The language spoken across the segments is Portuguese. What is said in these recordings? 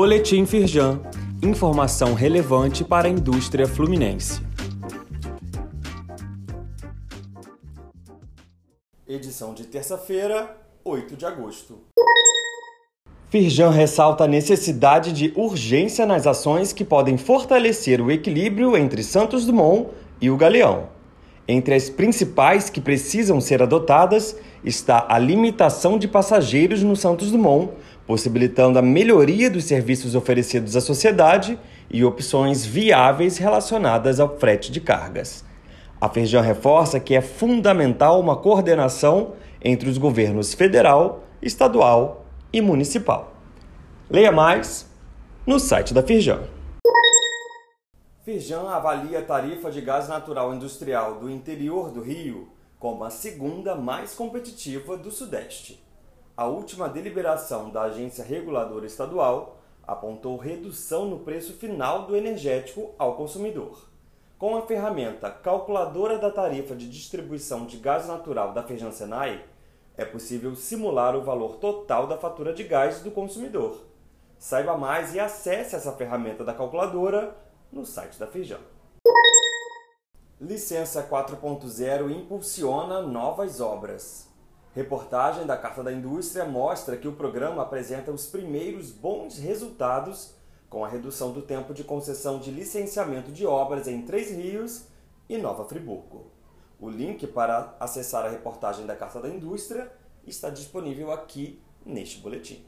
Boletim Firjan. Informação relevante para a indústria fluminense. Edição de terça-feira, 8 de agosto. Firjan ressalta a necessidade de urgência nas ações que podem fortalecer o equilíbrio entre Santos Dumont e o Galeão. Entre as principais que precisam ser adotadas está a limitação de passageiros no Santos Dumont, possibilitando a melhoria dos serviços oferecidos à sociedade e opções viáveis relacionadas ao frete de cargas. A Feijão reforça que é fundamental uma coordenação entre os governos federal, estadual e municipal. Leia mais no site da Firjan. Firjan avalia a tarifa de gás natural industrial do interior do Rio como a segunda mais competitiva do Sudeste. A última deliberação da Agência Reguladora Estadual apontou redução no preço final do energético ao consumidor. Com a ferramenta Calculadora da Tarifa de Distribuição de Gás Natural da Feijão Senai, é possível simular o valor total da fatura de gás do consumidor. Saiba mais e acesse essa ferramenta da calculadora no site da Feijão. Licença 4.0 impulsiona novas obras. Reportagem da Carta da Indústria mostra que o programa apresenta os primeiros bons resultados com a redução do tempo de concessão de licenciamento de obras em Três Rios e Nova Friburgo. O link para acessar a reportagem da Carta da Indústria está disponível aqui neste boletim.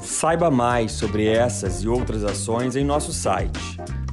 Saiba mais sobre essas e outras ações em nosso site